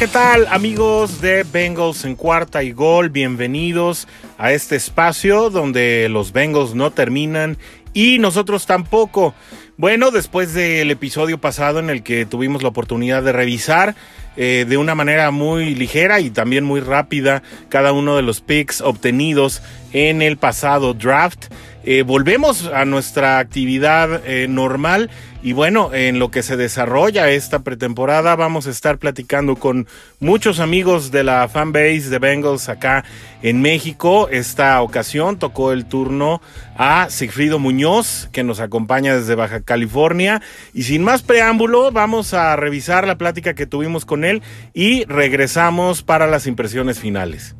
¿qué tal amigos de Bengals en cuarta y gol? Bienvenidos a este espacio donde los Bengals no terminan y nosotros tampoco. Bueno, después del episodio pasado en el que tuvimos la oportunidad de revisar eh, de una manera muy ligera y también muy rápida cada uno de los picks obtenidos en el pasado draft, eh, volvemos a nuestra actividad eh, normal y bueno, en lo que se desarrolla esta pretemporada vamos a estar platicando con muchos amigos de la fanbase de Bengals acá en México. Esta ocasión tocó el turno a Sigfrido Muñoz, que nos acompaña desde Baja California. Y sin más preámbulo, vamos a revisar la plática que tuvimos con él y regresamos para las impresiones finales.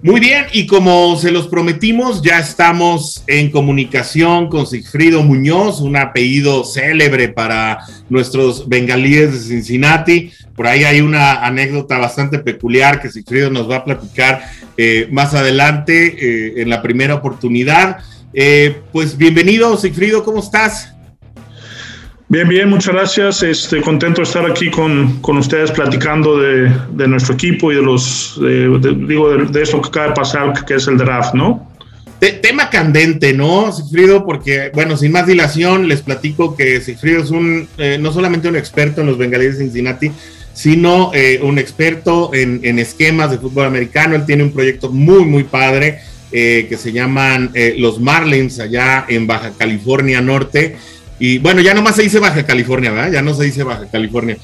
Muy bien, y como se los prometimos, ya estamos en comunicación con Sigfrido Muñoz, un apellido célebre para nuestros bengalíes de Cincinnati. Por ahí hay una anécdota bastante peculiar que Sigfrido nos va a platicar eh, más adelante eh, en la primera oportunidad. Eh, pues bienvenido, Sigfrido, ¿cómo estás? Bien, bien, muchas gracias. Este, contento de estar aquí con, ustedes platicando de, nuestro equipo y de los, digo, de, esto que acaba de pasar, que es el draft, ¿no? tema candente, ¿no, Sigfrido? Porque, bueno, sin más dilación, les platico que Sigfrido es un, eh, no solamente un experto en los bengalíes de Cincinnati, sino eh, un experto en, esquemas de fútbol americano. Él tiene un proyecto muy, muy padre eh, que se llaman los Marlins allá en Baja California Norte. Y bueno, ya nomás se dice Baja California, ¿verdad? Ya no se dice Baja California.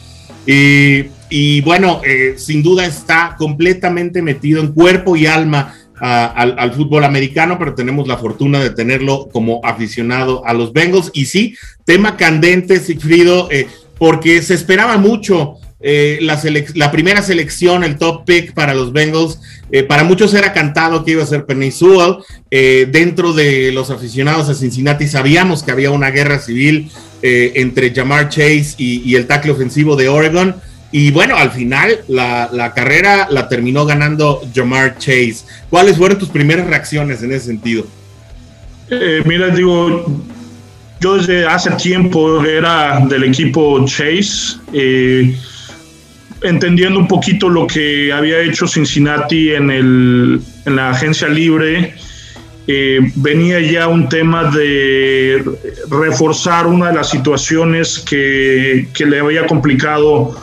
Y, bueno, eh, sin duda está completamente metido en cuerpo y alma al, fútbol americano, pero tenemos la fortuna de tenerlo como aficionado a los Bengals. Y sí, tema candente, Sigfrido, eh, porque se esperaba mucho eh, la, primera selección, el top pick para los Bengals. Eh, para muchos era cantado que iba a ser Penny Sewell. Eh, dentro de los aficionados a Cincinnati sabíamos que había una guerra civil entre Jamar Chase y, el tackle ofensivo de Oregon. Y bueno, al final la, la, carrera la terminó ganando Jamar Chase. ¿Cuáles fueron tus primeras reacciones en ese sentido? mira, digo, yo desde hace tiempo era del equipo Chase entendiendo un poquito lo que había hecho Cincinnati en, el, en la agencia libre, eh, venía ya un tema de reforzar una de las situaciones que, le había complicado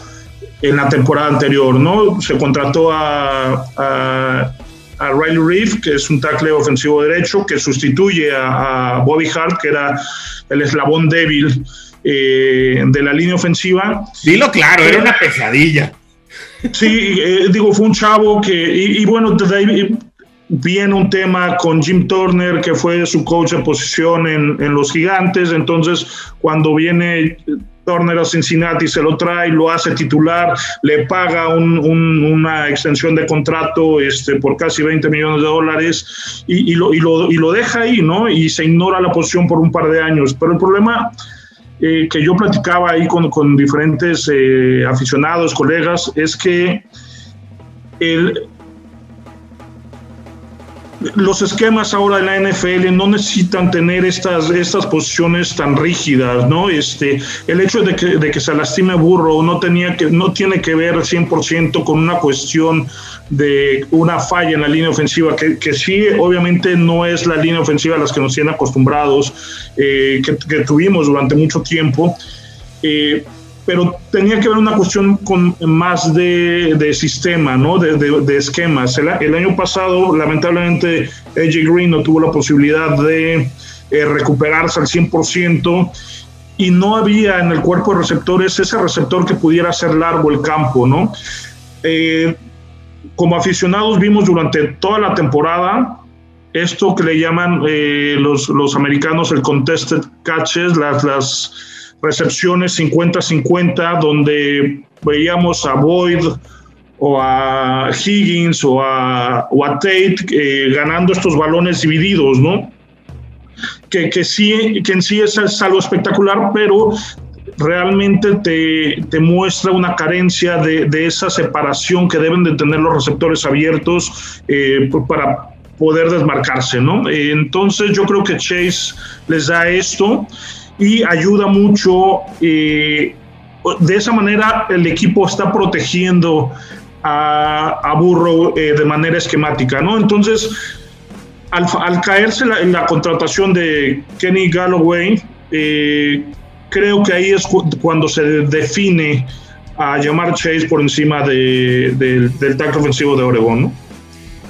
en la temporada anterior, ¿no? Se contrató a, Riley Reef, que es un tackle ofensivo derecho, que sustituye a Bobby Hart, que era el eslabón débil eh, de la línea ofensiva. Dilo claro, era una pesadilla. Sí, eh, digo, fue un chavo que, y, bueno, desde ahí viene un tema con Jim Turner, que fue su coach de posición en, en los gigantes, entonces cuando viene Turner a Cincinnati, se lo trae, lo hace titular, le paga una extensión de contrato este, por casi 20 millones de dólares y, lo, y, lo, y lo deja ahí, ¿no? Y se ignora la posición por un par de años. Pero el problema eh, que yo platicaba ahí con, con diferentes eh, aficionados, colegas, es que el, los esquemas ahora en la NFL no necesitan tener estas, estas posiciones tan rígidas, ¿no? Este, el hecho de que, de que se lastime Burro no, tenía que, no tiene que ver 100% con una cuestión de una falla en la línea ofensiva, que, que sí, obviamente no es la línea ofensiva a las que nos tienen acostumbrados, eh, que, tuvimos durante mucho tiempo. Eh, pero tenía que ver una cuestión con más de, sistema, ¿no? De, de, esquemas. El, el, año pasado, lamentablemente, AJ Green no tuvo la posibilidad de eh, recuperarse al 100% y no había en el cuerpo de receptores ese receptor que pudiera hacer largo el campo, ¿no? Eh, como aficionados vimos durante toda la temporada esto que le llaman eh, los, los americanos el contested catches, las, las recepciones 50-50, donde veíamos a Boyd o a Higgins o a, Tate eh, ganando estos balones divididos, ¿no? Que, que, sí, que en sí es, algo espectacular, pero realmente te, te muestra una carencia de, de, esa separación que deben de tener los receptores abiertos eh, para poder desmarcarse, ¿no? entonces yo creo que Chase les da esto y ayuda mucho eh, de esa manera el equipo está protegiendo a, Burrow eh, de manera esquemática, ¿no? Entonces, al, caerse la, en la contratación de Kenny Galloway, eh, creo que ahí es cuando se define a llamar Chase por encima de, del tacto ofensivo de Oregón, ¿no?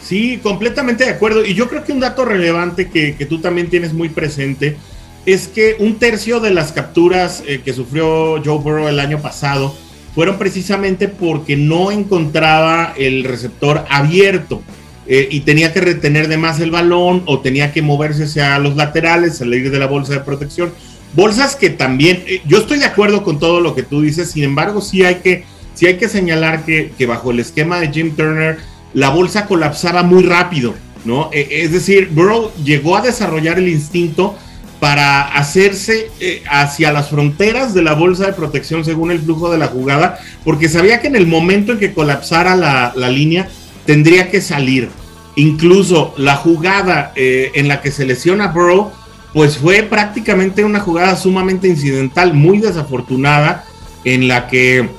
Sí, completamente de acuerdo. Y yo creo que un dato relevante que, que tú también tienes muy presente es que un tercio de las capturas eh, que sufrió Joe Burrow el año pasado fueron precisamente porque no encontraba el receptor abierto eh, y tenía que retener de más el balón o tenía que moverse hacia los laterales, salir de la bolsa de protección. Bolsas que también, eh, yo estoy de acuerdo con todo lo que tú dices, sin embargo sí hay que, sí hay que señalar que, que bajo el esquema de Jim Turner la bolsa colapsaba muy rápido, ¿no? es decir, Burrow llegó a desarrollar el instinto para hacerse eh, hacia las fronteras de la bolsa de protección según el flujo de la jugada, porque sabía que en el momento en que colapsara la, línea tendría que salir. Incluso la jugada eh, en la que se lesiona Burrow, pues fue prácticamente una jugada sumamente incidental, muy desafortunada, en la que,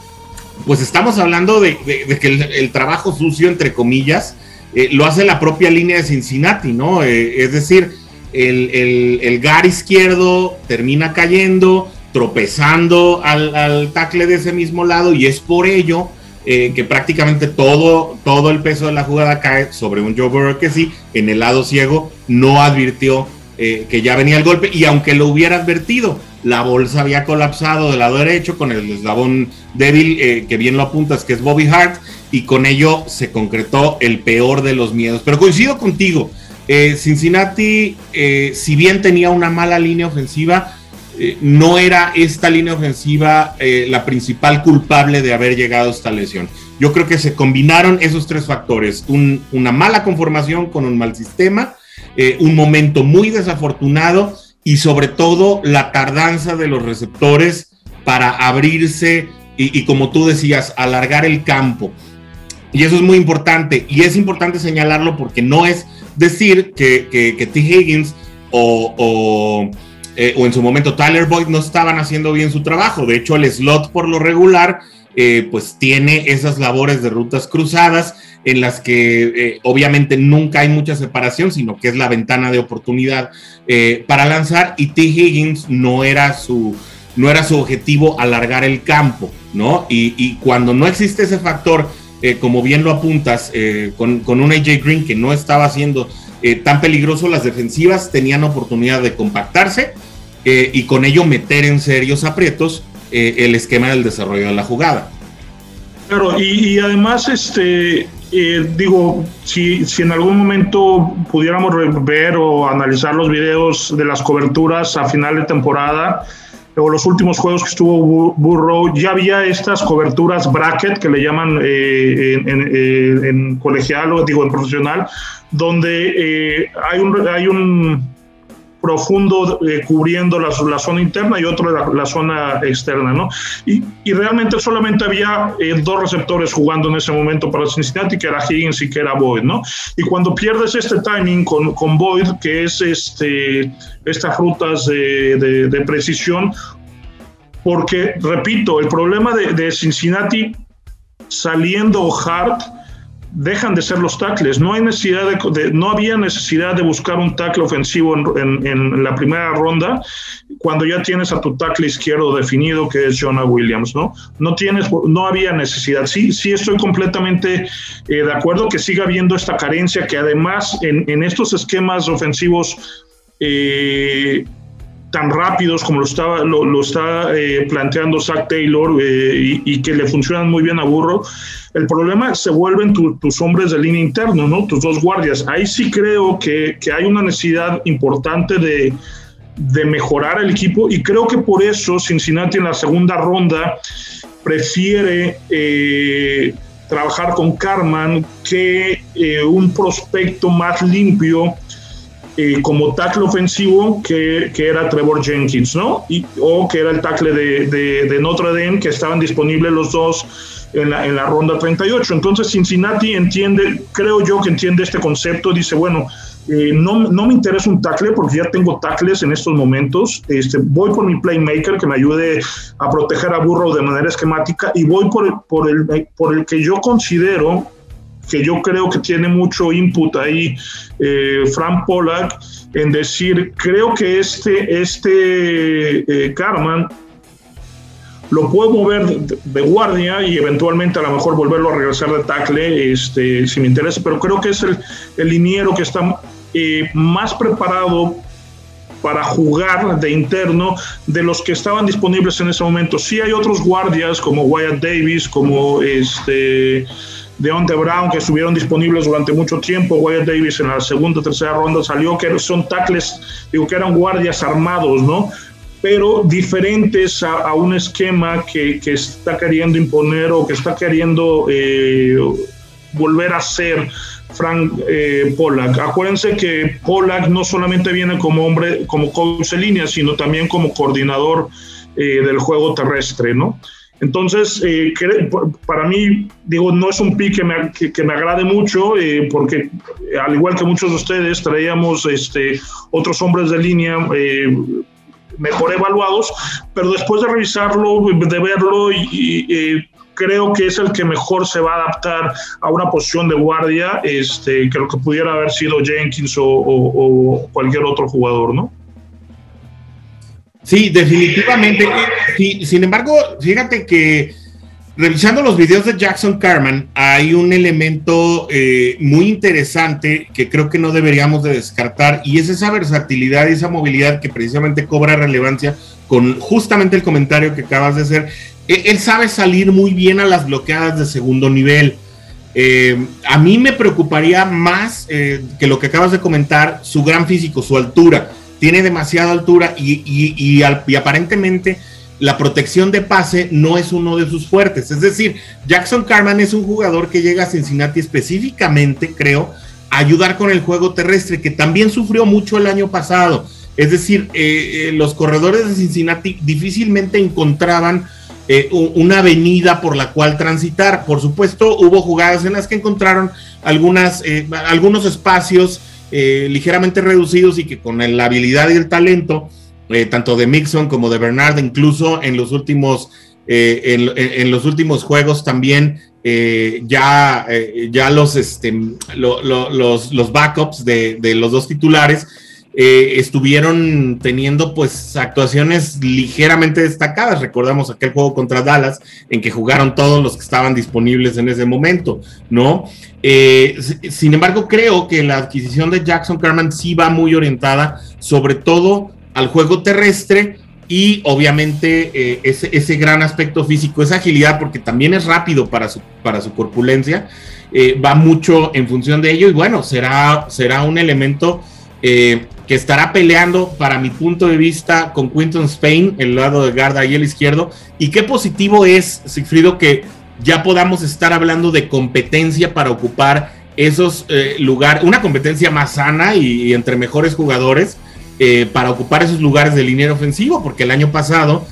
pues estamos hablando de, que el, trabajo sucio, entre comillas, eh, lo hace la propia línea de Cincinnati, ¿no? es decir, el, el, gar izquierdo termina cayendo, tropezando al, tackle de ese mismo lado y es por ello eh, que prácticamente todo, todo el peso de la jugada cae sobre un Joe Burrow que sí, en el lado ciego no advirtió eh, que ya venía el golpe y aunque lo hubiera advertido, la bolsa había colapsado del lado derecho con el eslabón débil eh, que bien lo apuntas que es Bobby Hart y con ello se concretó el peor de los miedos. Pero coincido contigo, eh, Cincinnati, eh, si bien tenía una mala línea ofensiva, eh, no era esta línea ofensiva la principal culpable de haber llegado a esta lesión. Yo creo que se combinaron esos tres factores, una mala conformación con un mal sistema, un momento muy desafortunado y sobre todo la tardanza de los receptores para abrirse y, y como tú decías, alargar el campo. Y eso es muy importante y es importante señalarlo porque no es decir que, que, T. Higgins o, eh, o, en su momento Tyler Boyd no estaban haciendo bien su trabajo. De hecho, el slot por lo regular, eh, pues tiene esas labores de rutas cruzadas en las que eh, obviamente nunca hay mucha separación, sino que es la ventana de oportunidad para lanzar y T. Higgins no era su, no era su objetivo alargar el campo, ¿no? Y, y cuando no existe ese factor eh, como bien lo apuntas, eh, con, un AJ Green que no estaba siendo eh, tan peligroso, las defensivas tenían oportunidad de compactarse y con ello meter en serios aprietos el esquema del desarrollo de la jugada. Claro, y, además, este, digo, si, si, en algún momento pudiéramos ver o analizar los videos de las coberturas a final de temporada, o los últimos juegos que estuvo Burrow, ya había estas coberturas bracket que le llaman eh, en, eh, en, colegial o digo en profesional, donde eh, hay un, hay un profundo eh, cubriendo la, la, zona interna y otro la, la zona externa, ¿no? Y, y realmente solamente había eh, dos receptores jugando en ese momento para Cincinnati, que era Higgins y que era Boyd, ¿no? Y cuando pierdes este timing con, con Boyd, que es este, estas rutas de, de, de precisión, porque, repito, el problema de, de Cincinnati saliendo hard dejan de ser los tackles. No, hay necesidad de, no había necesidad de buscar un tackle ofensivo en, en, la primera ronda cuando ya tienes a tu tackle izquierdo definido que es Jonah Williams, ¿no? No, tienes, no había necesidad. Sí, sí estoy completamente eh, de acuerdo que siga habiendo esta carencia que además en, en estos esquemas ofensivos eh, tan rápidos como lo, estaba, lo, está eh, planteando Zach Taylor eh, y, que le funcionan muy bien a Burro, el problema se vuelven tus hombres de línea interno, ¿no? Tus dos guardias. Ahí sí creo que, que hay una necesidad importante de, de, mejorar el equipo y creo que por eso Cincinnati en la segunda ronda prefiere... Eh, trabajar con Carman que un prospecto más limpio eh, como tackle ofensivo que, que, era Trevor Jenkins, ¿no? Y, o que era el tackle de, de, de, Notre Dame, que estaban disponibles los dos en la, en la, ronda 38. Entonces Cincinnati entiende, creo yo que entiende este concepto, dice, bueno, Eh, no, no, me interesa un tackle porque ya tengo tackles en estos momentos. Este, voy por mi playmaker que me ayude a proteger a Burrow de manera esquemática y voy por por el, por el que yo considero que yo creo que tiene mucho input ahí, eh, Frank Pollack, en decir, creo que este, este eh, Carman lo puedo mover de, guardia y eventualmente a lo mejor volverlo a regresar de tackle, este, si me interesa, pero creo que es el, liniero que está eh, más preparado para jugar de interno de los que estaban disponibles en ese momento. Sí hay otros guardias como Wyatt Davis, como este Deontay Brown, que estuvieron disponibles durante mucho tiempo. Wyatt Davis en la segunda o tercera ronda salió, que son tackles, digo que eran guardias armados, ¿no? Pero diferentes a, un esquema que, que, está queriendo imponer o que está queriendo eh, volver a ser Frank eh, Pollack. Acuérdense que Pollack no solamente viene como hombre, como coach de línea, sino también como coordinador eh, del juego terrestre, ¿no? Entonces, eh, para mí, digo, no es un pick que me, que, me agrade mucho, eh, porque al igual que muchos de ustedes, traíamos este, otros hombres de línea mejor evaluados, pero después de revisarlo, de verlo y, creo que es el que mejor se va a adaptar a una posición de guardia este, que lo que pudiera haber sido Jenkins o, cualquier otro jugador, ¿no? Sí, definitivamente. sin embargo, fíjate que revisando los videos de Jackson Carman, hay un elemento eh, muy interesante que creo que no deberíamos de descartar y es esa versatilidad y esa movilidad que precisamente cobra relevancia con justamente el comentario que acabas de hacer e-, él sabe salir muy bien a las bloqueadas de segundo nivel. Eh, a mí me preocuparía más eh, que lo que acabas de comentar, su gran físico, su altura. Tiene demasiada altura y, aparentemente la protección de pase no es uno de sus fuertes. Es decir, Jackson Carman es un jugador que llega a Cincinnati específicamente, creo, a ayudar con el juego terrestre, que también sufrió mucho el año pasado. Es decir, eh, los corredores de Cincinnati difícilmente encontraban eh, una avenida por la cual transitar. Por supuesto, hubo jugadas en las que encontraron algunas, eh, algunos espacios eh, ligeramente reducidos y que con la habilidad y el talento, tanto de Mixon como de Bernard, incluso en los últimos, en, los últimos juegos también ya, ya los, este, los, los backups de los dos titulares eh, estuvieron teniendo pues actuaciones ligeramente destacadas. Recordamos aquel juego contra Dallas en que jugaron todos los que estaban disponibles en ese momento, ¿no? Eh, sin embargo, creo que la adquisición de Jackson Carman sí va muy orientada sobre todo al juego terrestre y obviamente eh, ese, gran aspecto físico, esa agilidad, porque también es rápido para su, para su corpulencia, va mucho en función de ello y bueno, será, será un elemento eh, que estará peleando, para mi punto de vista, con Quinton Spain, el lado de Garda y el izquierdo. Y qué positivo es, Sigfrido, que ya podamos estar hablando de competencia para ocupar esos eh, lugares, una competencia más sana y, entre mejores jugadores eh, para ocupar esos lugares de línea ofensivo, porque el año pasado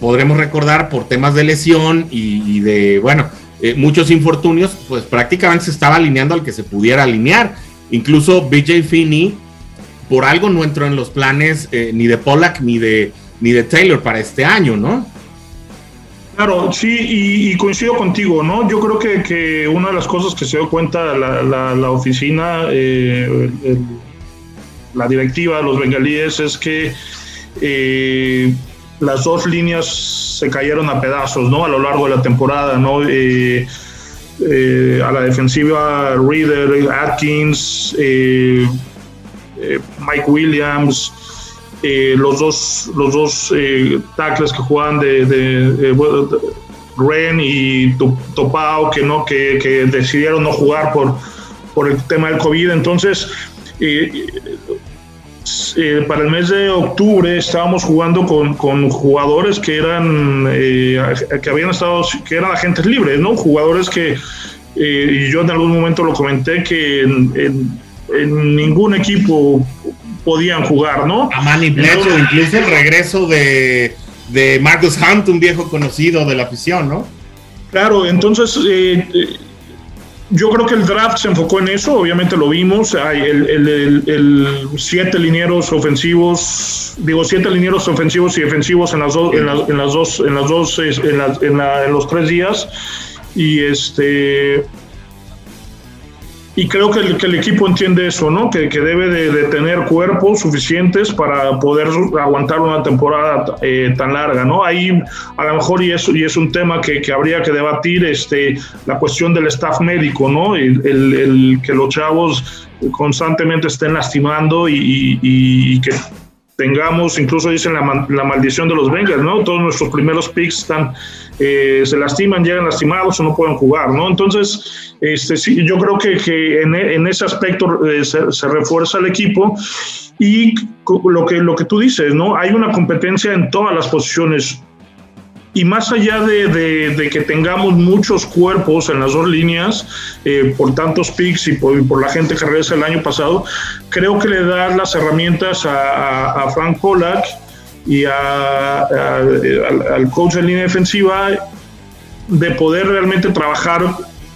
podremos recordar por temas de lesión y, de, bueno, muchos infortunios, pues prácticamente se estaba alineando al que se pudiera alinear. Incluso BJ Finney por algo no entró en los planes eh, ni de Pollack ni de, ni de Taylor para este año, ¿no? Claro, sí, y, coincido contigo, ¿no? Yo creo que, que, una de las cosas que se dio cuenta la, la, oficina, eh, la directiva los bengalíes, es que eh, las dos líneas se cayeron a pedazos, ¿no? A lo largo de la temporada, ¿no? a la defensiva, Reader, Atkins, eh, Mike Williams, eh, los dos, los dos eh, tackles que juegan de, de, Ren y Topao, que, no, que, decidieron no jugar por, por el tema del COVID. Entonces, para el mes de octubre estábamos jugando con, jugadores que eran que habían estado que eran agentes libres no jugadores que yo en algún momento lo comenté que en ningún equipo podían jugar, ¿no? A Manny Bledsoe, incluso el regreso de, de Marcus Hunt, un viejo conocido de la afición, ¿no? Claro, entonces eh, yo creo que el draft se enfocó en eso, obviamente lo vimos. Hay el, el, el, siete linieros ofensivos, digo siete linieros ofensivos y defensivos en las, dos en, las, en las dos, en las dos, en, en los tres días. Y este y creo que el, que el, equipo entiende eso, ¿no? Que, que debe de, tener cuerpos suficientes para poder aguantar una temporada eh, tan larga, ¿no? Ahí a lo mejor, y es, y es un tema que, que, habría que debatir, este, la cuestión del staff médico, ¿no? El, el, el que los chavos constantemente estén lastimando y, y, y que tengamos, incluso dicen la, la, maldición de los Bengals, ¿no? Todos nuestros primeros picks están, eh, se lastiman, llegan lastimados o no pueden jugar, ¿no? Entonces, este, sí, yo creo que, que en, en, ese aspecto eh, se, se, refuerza el equipo y lo que, lo que tú dices, ¿no? Hay una competencia en todas las posiciones y más allá de, de, que tengamos muchos cuerpos en las dos líneas, eh, por tantos picks y por, la gente que regresa el año pasado, creo que le da las herramientas a, a, a Frank Pollack y a, al, al coach de línea defensiva de poder realmente trabajar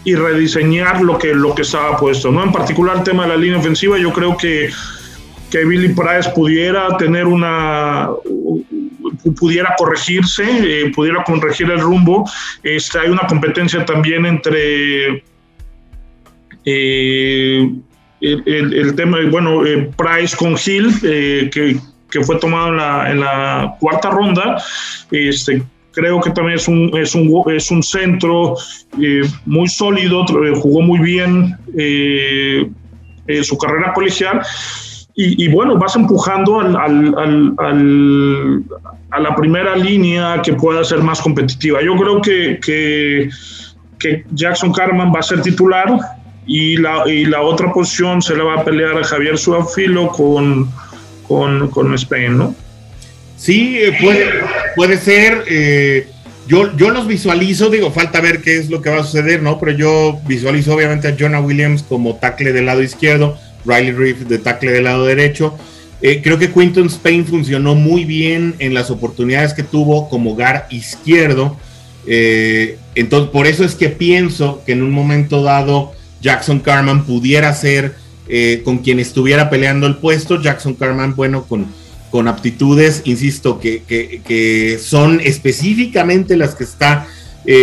y rediseñar lo que, lo que estaba puesto. ¿no? En particular el tema de la línea ofensiva, yo creo que, que Billy Price pudiera tener una pudiera corregirse, eh, pudiera corregir el rumbo. Este, hay una competencia también entre eh, el, el, el, tema, bueno, eh, Price con Hill, que, que, fue tomado en la, en la cuarta ronda. Este, creo que también es un, es un, es un centro muy sólido, jugó muy bien su carrera colegial y, bueno, vas empujando al, a la primera línea que pueda ser más competitiva. Yo creo que, que, que Jackson Carman va a ser titular y la, y la, otra posición se la va a pelear a Javier Suafilo con, con, con Spain, ¿no? Sí, eh, puede, puede ser. Eh, yo, yo los visualizo, digo, falta ver qué es lo que va a suceder, ¿no? Pero yo visualizo obviamente a Jonah Williams como tackle del lado izquierdo, Riley Reef de tackle del lado derecho. Eh, creo que Quinton Spain funcionó muy bien en las oportunidades que tuvo como gar izquierdo. Eh, entonces, por eso es que pienso que en un momento dado Jackson Carman pudiera ser eh, con quien estuviera peleando el puesto. Jackson Carman, bueno, con, con aptitudes, insisto, que, que, son específicamente las que está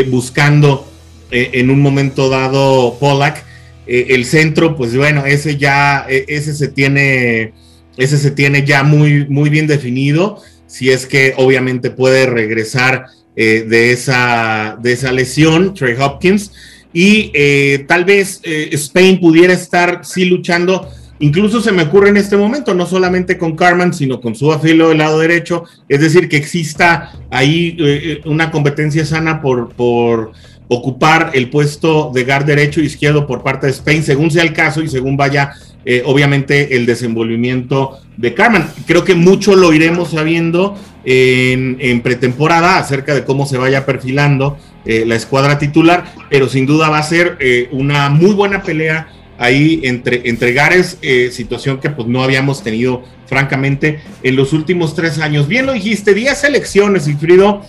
buscando en un momento dado Pollack. el centro, pues bueno, ese ya, ese se tiene ese se tiene ya muy, muy bien definido, si es que obviamente puede regresar eh, de, esa, de esa lesión, Trey Hopkins, y eh, tal vez eh, Spain pudiera estar sí luchando, incluso se me ocurre en este momento, no solamente con Carman, sino con su afilo del lado derecho, es decir, que exista ahí una competencia sana por, por ocupar el puesto de guard derecho e izquierdo por parte de Spain, según sea el caso y según vaya eh, obviamente el desenvolvimiento de Carmen. Creo que mucho lo iremos sabiendo en, pretemporada acerca de cómo se vaya perfilando eh, la escuadra titular, pero sin duda va a ser eh, una muy buena pelea ahí entre, entre Gares, situación que pues no habíamos tenido francamente en los últimos tres años. Bien lo dijiste, 10 elecciones, Sigfrido.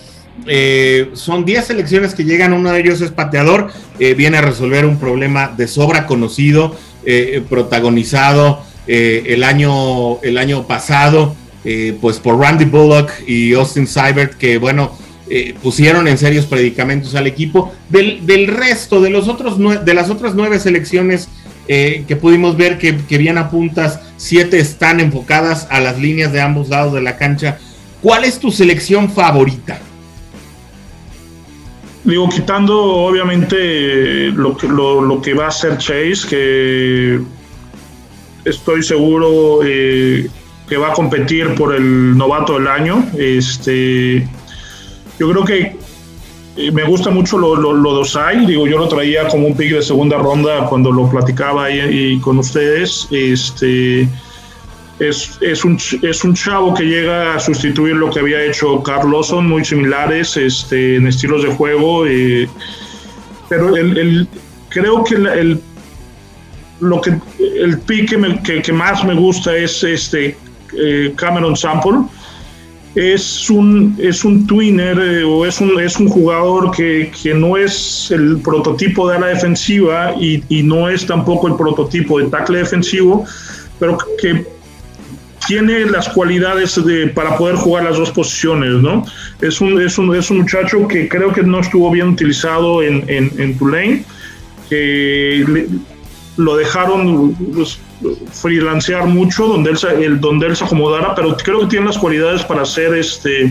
Eh, son 10 elecciones que llegan, uno de ellos es pateador, viene a resolver un problema de sobra conocido, eh, protagonizado eh, el, año, el año pasado, eh, pues por Randy Bullock y Austin Seibert, que bueno, pusieron en serios predicamentos al equipo. Del, del resto, de, los otros de las otras nueve selecciones que pudimos ver que, que bien apuntas, siete están enfocadas a las líneas de ambos lados de la cancha. ¿Cuál es tu selección favorita? Digo, quitando obviamente lo que, lo, lo que va a hacer Chase, que estoy seguro eh, que va a competir por el novato del año. Este, yo creo que eh, me gusta mucho lo, lo, lo. Digo, yo lo traía como un pick de segunda ronda cuando lo platicaba ahí, y con ustedes. Este, es, es, un, es un chavo que llega a sustituir lo que había hecho Carl son muy similares este, en estilos de juego, eh, pero el, el, creo que el, lo que, el pick que, que, más me gusta es este eh, Cameron Sample. es un, es un twinner eh, o es un, es un jugador que, que, no es el prototipo de ala defensiva y, y, no es tampoco el prototipo de tackle defensivo, pero que tiene las cualidades de, para poder jugar las dos posiciones, ¿no? Es un, es un, es un muchacho que creo que no estuvo bien utilizado en, en, en Tulane, que lo dejaron pues, freelancear mucho donde él, el, donde él se acomodara, pero creo que tiene las cualidades para ser este,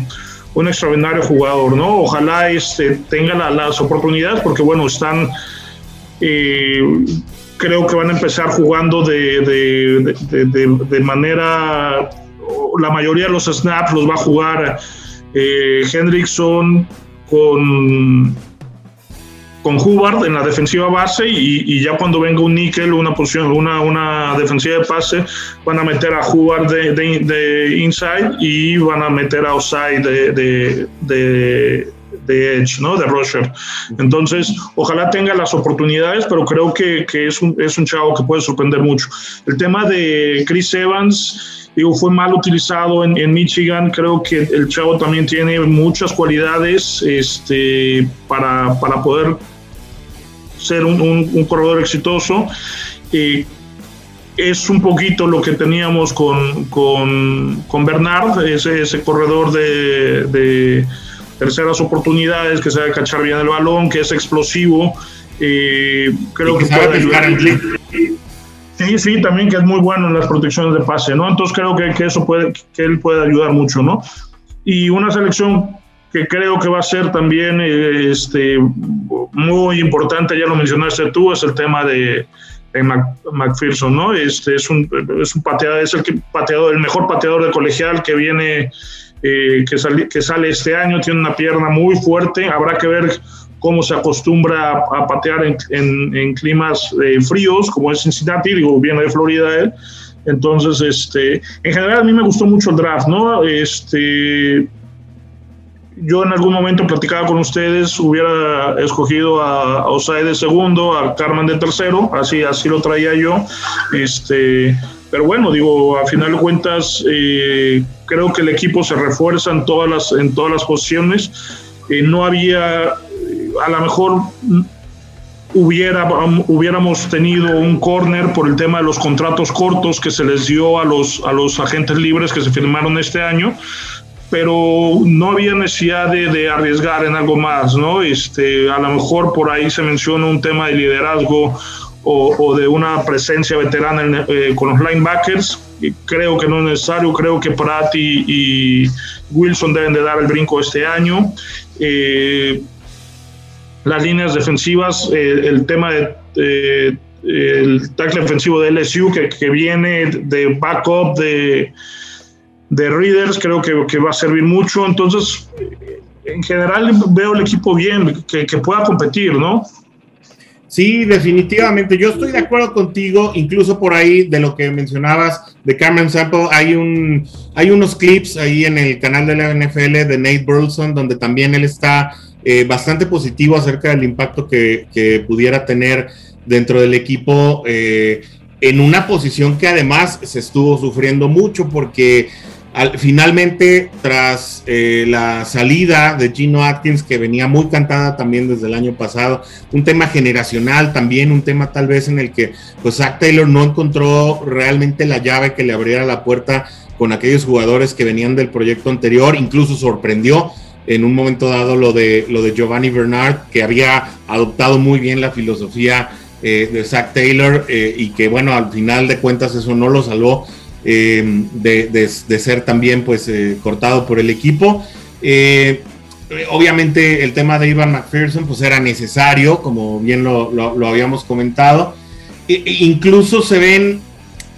un extraordinario jugador, ¿no? Ojalá este, tenga las oportunidades, porque bueno, están... Eh, creo que van a empezar jugando de, de, manera, la mayoría de los snaps los va a jugar eh, Hendrickson con, con Hubbard en la defensiva base y, ya cuando venga un níquel, una posición, una, una defensiva de pase, van a meter a Hubbard de, inside y van a meter a Osai de, de Edge, ¿no? De Rusher. Entonces, ojalá tenga las oportunidades, pero creo que, que es, un, es un chavo que puede sorprender mucho. El tema de Chris Evans, digo, fue mal utilizado en, en, Michigan. Creo que el chavo también tiene muchas cualidades este, para, para poder ser un, un, corredor exitoso. Eh, es un poquito lo que teníamos con, con, con Bernard, ese, ese corredor de terceras oportunidades, que sabe cachar bien el balón, que es explosivo. Eh, creo que, puede ayudar. Sí, sí, también que es muy bueno en las protecciones de pase, ¿no? Entonces creo que, que, eso puede, que él puede ayudar mucho, ¿no? Y una selección que creo que va a ser también este, muy importante, ya lo mencionaste tú, es el tema de, de McPherson, ¿no? Este es un, es un pateador, es el pateador, el mejor pateador de colegial que viene eh, que, que sale este año, tiene una pierna muy fuerte, habrá que ver cómo se acostumbra a, patear en, en, climas eh, fríos, como es Cincinnati, digo, viene de Florida él. Entonces, este, en general a mí me gustó mucho el draft, ¿no? Este, yo en algún momento platicaba con ustedes, hubiera escogido a, Osai de segundo, a Carmen de tercero, así, así lo traía yo. Este, pero bueno, digo, a final de cuentas, eh, creo que el equipo se refuerza en todas las, en todas las posiciones. Eh, no había, eh, a lo mejor hubiera, um, hubiéramos tenido un corner por el tema de los contratos cortos que se les dio a los, a los agentes libres que se firmaron este año, pero no había necesidad de, de, arriesgar en algo más, ¿no? Este, a lo mejor por ahí se menciona un tema de liderazgo o, de una presencia veterana eh, con los linebackers. Creo que no es necesario, creo que Pratt y, Wilson deben de dar el brinco este año. Eh, las líneas defensivas, eh, el tema de, el tackle defensivo de LSU que, que viene de backup de, de Readers, creo que, que, va a servir mucho. Entonces, en general veo el equipo bien, que, que pueda competir, ¿no? Sí, definitivamente. Yo estoy de acuerdo contigo, incluso por ahí de lo que mencionabas de Cameron Sample, hay un hay unos clips ahí en el canal de la NFL de Nate Burleson, donde también él está eh, bastante positivo acerca del impacto que, pudiera tener dentro del equipo eh, en una posición que además se estuvo sufriendo mucho porque finalmente, tras eh, la salida de Gino Atkins, que venía muy cantada también desde el año pasado, un tema generacional también, un tema tal vez en el que pues Zach Taylor no encontró realmente la llave que le abriera la puerta con aquellos jugadores que venían del proyecto anterior, incluso sorprendió en un momento dado lo de, lo de Giovanni Bernard, que había adoptado muy bien la filosofía eh, de Zach Taylor eh, y que bueno, al final de cuentas eso no lo salvó eh, de, ser también pues eh, cortado por el equipo. Eh, obviamente el tema de Ivan McPherson pues era necesario, como bien lo, habíamos comentado. E, e incluso se ven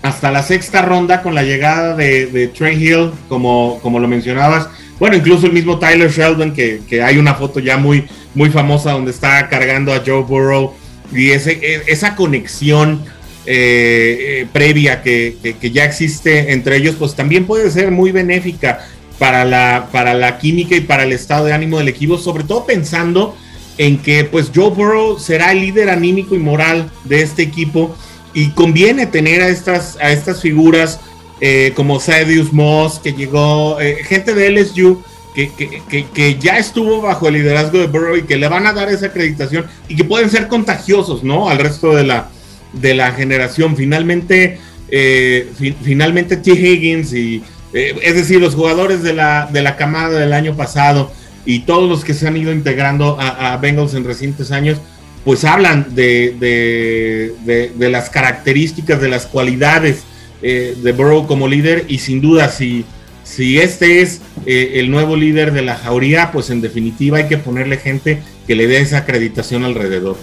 hasta la sexta ronda con la llegada de, Trey Hill, como, como lo mencionabas. Bueno, incluso el mismo Tyler Sheldon, que, que, hay una foto ya muy, muy famosa donde está cargando a Joe Burrow y ese, e, esa conexión eh, eh, previa que, ya existe entre ellos, pues también puede ser muy benéfica para la, para la química y para el estado de ánimo del equipo, sobre todo pensando en que pues Joe Burrow será el líder anímico y moral de este equipo y conviene tener a estas, a estas figuras eh, como Sadius Moss, que llegó, gente de LSU. Que, que, que, ya estuvo bajo el liderazgo de Burrow y que le van a dar esa acreditación y que pueden ser contagiosos, ¿no? Al resto de la, de la generación. Finalmente, eh, finalmente T. Higgins y es decir, los jugadores de la, de la camada del año pasado y todos los que se han ido integrando a, Bengals en recientes años, pues hablan de, de, las características, de las cualidades eh, de Burrow como líder y sin duda si, si este es eh, el nuevo líder de la jauría, pues en definitiva hay que ponerle gente que le dé esa acreditación alrededor.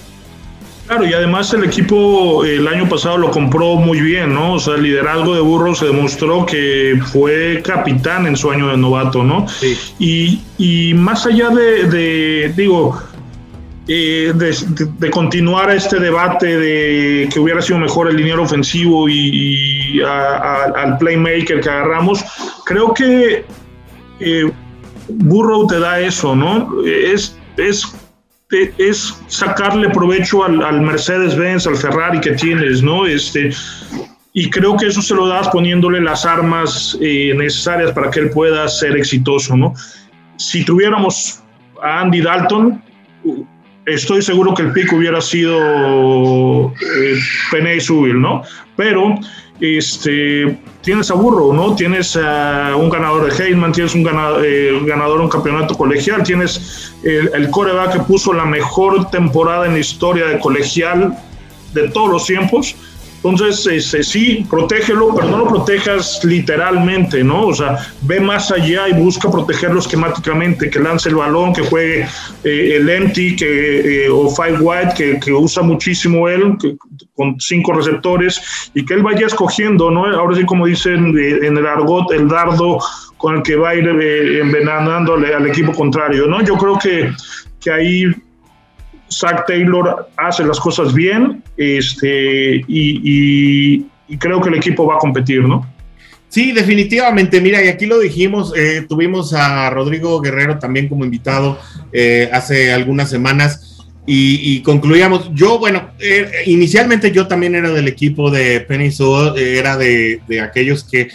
Claro, y además el equipo el año pasado lo compró muy bien, ¿no? O sea, el liderazgo de Burrow se demostró que fue capitán en su año de novato, ¿no? Sí. Y, y más allá de, de digo, eh, de, continuar este debate de que hubiera sido mejor el dinero ofensivo y, al playmaker que agarramos, creo que eh, Burrow te da eso, ¿no? Es, es, es sacarle provecho al, Mercedes-Benz, al Ferrari que tienes, ¿no? Este, y creo que eso se lo das poniéndole las armas eh, necesarias para que él pueda ser exitoso, ¿no? Si tuviéramos a Andy Dalton, estoy seguro que el pico hubiera sido eh, Peney Subil, ¿no? Pero este, tienes a Burro, ¿no? Tienes a un ganador de Heyman, tienes un ganador, eh, ganador de un campeonato colegial, tienes el, el coreback que puso la mejor temporada en la historia de colegial de todos los tiempos entonces, este, sí, protégelo, pero no lo protejas literalmente, ¿no? O sea, ve más allá y busca protegerlo esquemáticamente, que lance el balón, que juegue eh, el empty que, eh, o five wide, que, que, usa muchísimo él, con cinco receptores, y que él vaya escogiendo, ¿no? Ahora sí, como dicen eh, en el argot, el dardo con el que va a ir envenenando al equipo contrario, ¿no? Yo creo que, que ahí Zach Taylor hace las cosas bien este, y, creo que el equipo va a competir, ¿no? Sí, definitivamente. Mira, y aquí lo dijimos, eh, tuvimos a Rodrigo Guerrero también como invitado eh, hace algunas semanas y, concluíamos. Yo, bueno, eh, inicialmente yo también era del equipo de Penny era de, aquellos que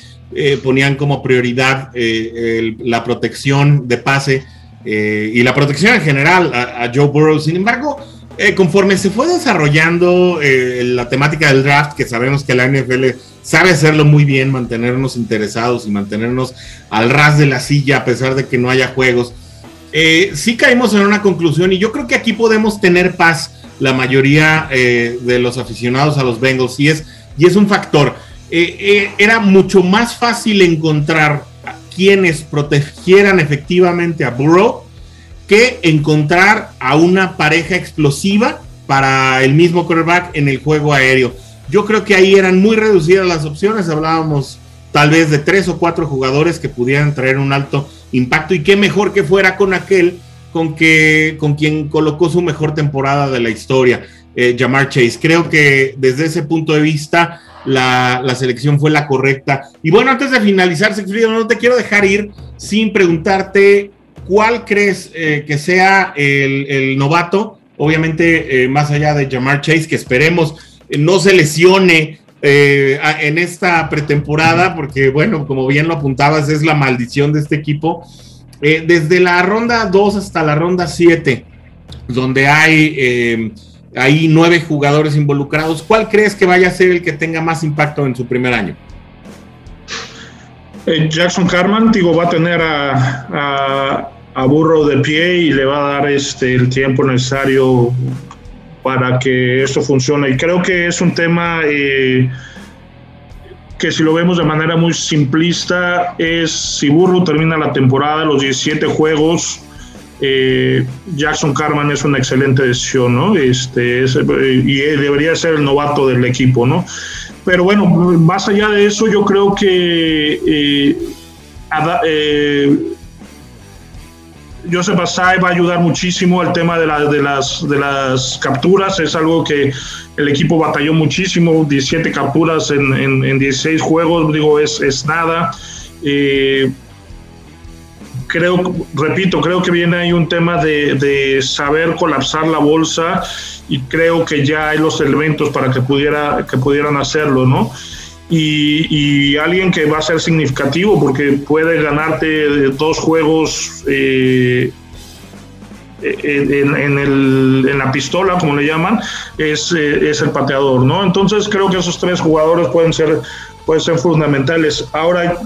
ponían como prioridad la protección de pase eh, y la protección en general a, Joe Burrow. Sin embargo, eh, conforme se fue desarrollando eh, la temática del draft, que sabemos que la NFL sabe hacerlo muy bien, mantenernos interesados y mantenernos al ras de la silla a pesar de que no haya juegos, sí caímos en una conclusión y yo creo que aquí podemos tener paz la mayoría de los aficionados a los Bengals y es, y es un factor. era mucho más fácil encontrar quienes protegieran efectivamente a Burrow que encontrar a una pareja explosiva para el mismo quarterback en el juego aéreo. Yo creo que ahí eran muy reducidas las opciones, hablábamos tal vez de tres o cuatro jugadores que pudieran traer un alto impacto y qué mejor que fuera con aquel con, que, con quien colocó su mejor temporada de la historia, eh, Jamar Chase. Creo que desde ese punto de vista la, selección fue la correcta. Y bueno, antes de finalizar, Sigfrido, no te quiero dejar ir sin preguntarte cuál crees eh, que sea el, novato, obviamente eh, más allá de Jamar Chase, que esperemos eh, no se lesione en esta pretemporada, porque bueno, como bien lo apuntabas, es la maldición de este equipo. desde la ronda 2 hasta la ronda 7, donde hay hay nueve jugadores involucrados. ¿Cuál crees que vaya a ser el que tenga más impacto en su primer año? Eh, Jackson Carman, digo, va a tener a, a, Burro de pie y le va a dar este, el tiempo necesario para que esto funcione. Y creo que es un tema eh, que si lo vemos de manera muy simplista, es si Burro termina la temporada, los 17 juegos, eh, Jackson Carman es una excelente decisión, ¿no? Este, y debería ser el novato del equipo, ¿no? Pero bueno, más allá de eso, yo creo que eh, eh, Joseph Asai va a ayudar muchísimo al tema de, de, las, de las capturas. Es algo que el equipo batalló muchísimo. 17 capturas en, en, 16 juegos, digo, es, es nada. Eh, creo, repito, creo que viene ahí un tema de, saber colapsar la bolsa y creo que ya hay los elementos para que, pudiera, que pudieran hacerlo, ¿no? y, alguien que va a ser significativo porque puede ganarte dos juegos eh, en, en, la pistola, como le llaman, es, eh, es, el pateador, ¿no? Entonces creo que esos tres jugadores pueden ser, pueden ser fundamentales. Ahora,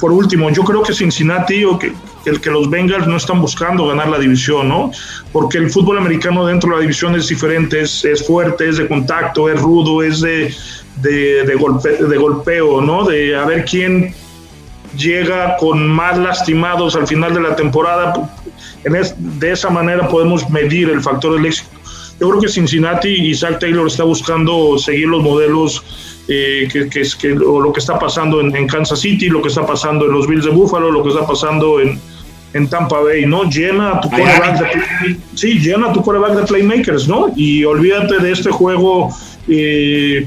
por último, yo creo que Cincinnati o que, el que los Bengals no están buscando ganar la división, ¿no? Porque el fútbol americano dentro de la división es diferente, es, es fuerte, es de contacto, es rudo, es de, de, golpe, de golpeo, ¿no? De a ver quién llega con más lastimados al final de la temporada. de esa manera podemos medir el factor del éxito. Yo creo que Cincinnati y Zach Taylor está buscando seguir los modelos eh, que, que, que, o lo que está pasando en, Kansas City, lo que está pasando en los Bills de Buffalo, lo que está pasando en, en Tampa Bay, ¿no? Llena tu quarterback de, sí, llena tu quarterback de playmakers, ¿no? Y olvídate de este juego eh,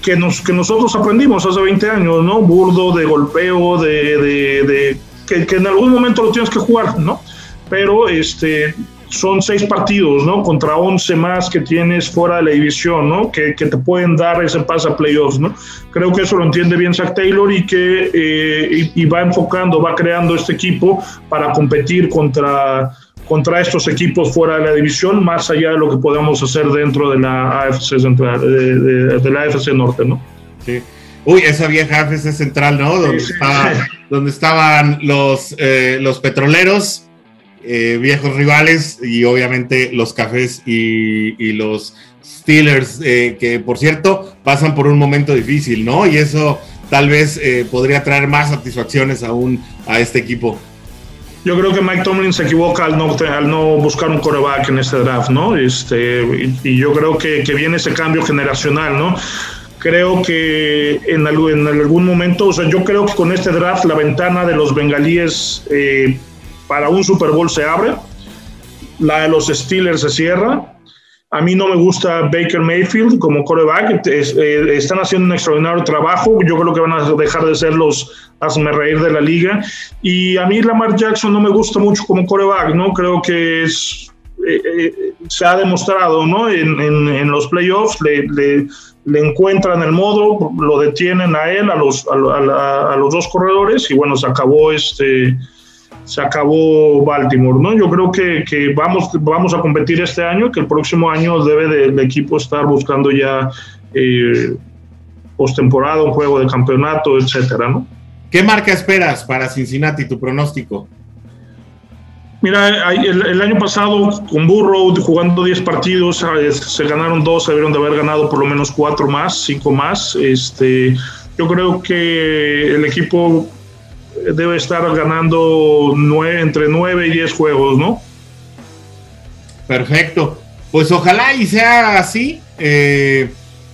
que, nos, que nosotros aprendimos hace 20 años, ¿no? Burdo, de golpeo, de, de, que, que, en algún momento lo tienes que jugar, ¿no? Pero este, son seis partidos, ¿no? Contra 11 más que tienes fuera de la división, ¿no? Que, que te pueden dar ese pase a playoffs, ¿no? Creo que eso lo entiende bien Zach Taylor y que eh, y va enfocando, va creando este equipo para competir contra contra estos equipos fuera de la división, más allá de lo que podamos hacer dentro de la AFC central, de, la AFC Norte, ¿no? Sí. Uy, esa vieja AFC central, ¿no? Donde, donde estaban los, eh, los petroleros, eh, viejos rivales, y obviamente los cafés y, los Steelers, eh, que por cierto pasan por un momento difícil, ¿no? Y eso tal vez podría traer más satisfacciones aún a este equipo. Yo creo que Mike Tomlin se equivoca al no, al no buscar un coreback en este draft, ¿no? Este, y, yo creo que, que, viene ese cambio generacional, ¿no? Creo que en, algún momento, o sea, yo creo que con este draft la ventana de los bengalíes eh, para un Super Bowl se abre, la de los Steelers se cierra a mí no me gusta Baker Mayfield como coreback. Eh, están haciendo un extraordinario trabajo. Yo creo que van a dejar de ser los hazme reír de la liga. Y a mí Lamar Jackson no me gusta mucho como coreback, ¿no? Creo que eh, eh, se ha demostrado, ¿no? En, los playoffs le, encuentran el modo, lo detienen a él, a los, a los dos corredores y bueno, se acabó este se acabó Baltimore, ¿no? Yo creo que, que, vamos, vamos a competir este año, que el próximo año debe el equipo estar buscando ya eh, postemporada, un juego de campeonato, etcétera, ¿no? ¿Qué marca esperas para Cincinnati, tu pronóstico? Mira, el, año pasado con Burrow jugando 10 partidos, se ganaron dos, se debieron de haber ganado por lo menos cuatro más, cinco más. Este, yo creo que el equipo debe estar ganando nueve, entre 9 y 10 juegos, ¿no? Perfecto. Pues ojalá y sea así. Eh,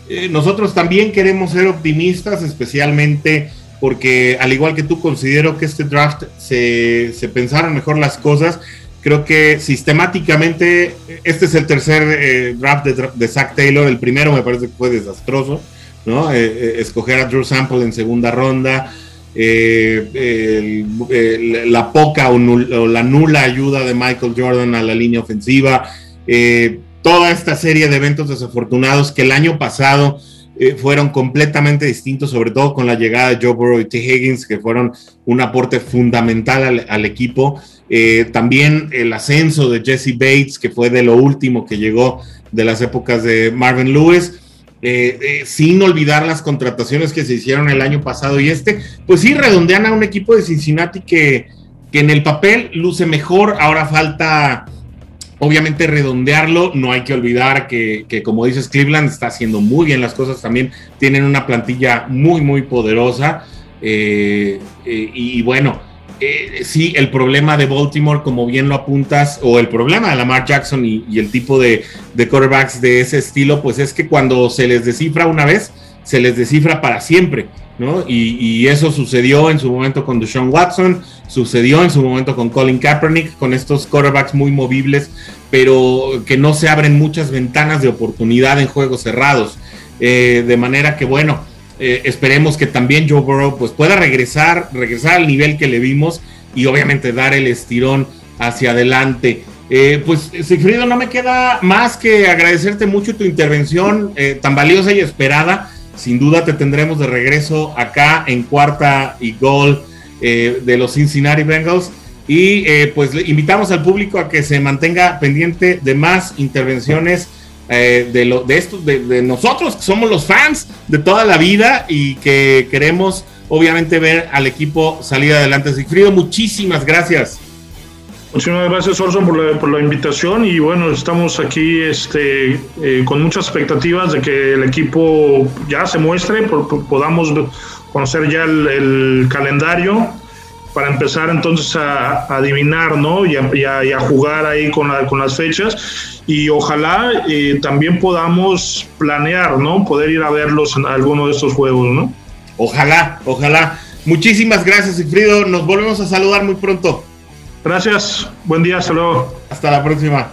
eh, nosotros también queremos ser optimistas, especialmente porque al igual que tú considero que este draft se, pensaron mejor las cosas. Creo que sistemáticamente, este es el tercer eh, draft de, de, Zach Taylor, el primero me parece que fue desastroso, ¿no? escoger a Drew Sample en segunda ronda, eh, la poca o, la nula ayuda de Michael Jordan a la línea ofensiva, eh, toda esta serie de eventos desafortunados que el año pasado eh, fueron completamente distintos, sobre todo con la llegada de Joe Burrow y T. Higgins, que fueron un aporte fundamental al, equipo. también el ascenso de Jesse Bates, que fue de lo último que llegó de las épocas de Marvin Lewis. Eh, eh, sin olvidar las contrataciones que se hicieron el año pasado y este, pues sí, redondean a un equipo de Cincinnati que, que en el papel luce mejor, ahora falta obviamente redondearlo, no hay que olvidar que, como dices, Cleveland está haciendo muy bien las cosas también, tienen una plantilla muy, muy poderosa eh, y bueno, eh, sí, el problema de Baltimore, como bien lo apuntas, o el problema de Lamar Jackson y, el tipo de, de, quarterbacks de ese estilo, pues es que cuando se les descifra una vez, se les descifra para siempre, ¿no? Y, eso sucedió en su momento con Deshaun Watson, sucedió en su momento con Colin Kaepernick, con estos quarterbacks muy movibles, pero que no se abren muchas ventanas de oportunidad en juegos cerrados. Eh, de manera que, bueno, eh, esperemos que también Joe Burrow pues, pueda regresar, regresar al nivel que le vimos y obviamente dar el estirón hacia adelante. Eh, pues Sigfrido, no me queda más que agradecerte mucho tu intervención eh, tan valiosa y esperada. sin duda te tendremos de regreso acá en cuarta y gol eh, de los Cincinnati Bengals. Y pues invitamos al público a que se mantenga pendiente de más intervenciones eh, de, lo, de, esto, de, nosotros, que somos los fans de toda la vida y que queremos obviamente ver al equipo salir adelante. Sigfrido, muchísimas gracias. Muchísimas gracias, Orson, por la, por la invitación. Y bueno, estamos aquí este, eh, con muchas expectativas de que el equipo ya se muestre, podamos conocer ya el, calendario para empezar entonces a, adivinar, ¿no? Y a, jugar ahí con, con las fechas. Y ojalá eh, también podamos planear, ¿no? Poder ir a verlos en alguno de estos juegos, ¿no? Ojalá, ojalá. Muchísimas gracias, Sigfrido. Nos volvemos a saludar muy pronto. Gracias, buen día, hasta luego. Hasta la próxima.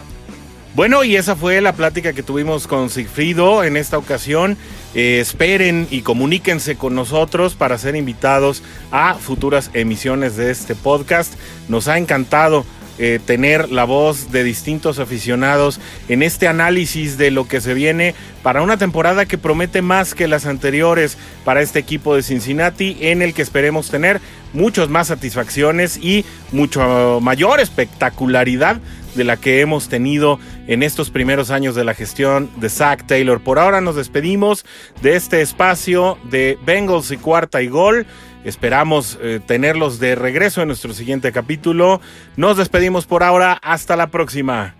Bueno, y esa fue la plática que tuvimos con Sigfrido en esta ocasión. Eh, esperen y comuníquense con nosotros para ser invitados a futuras emisiones de este podcast. Nos ha encantado eh, tener la voz de distintos aficionados en este análisis de lo que se viene para una temporada que promete más que las anteriores para este equipo de Cincinnati, en el que esperemos tener muchas más satisfacciones y mucho mayor espectacularidad de la que hemos tenido en estos primeros años de la gestión de Zach Taylor. Por ahora nos despedimos de este espacio de Bengals y cuarta y gol. Esperamos eh, tenerlos de regreso en nuestro siguiente capítulo. Nos despedimos por ahora. Hasta la próxima.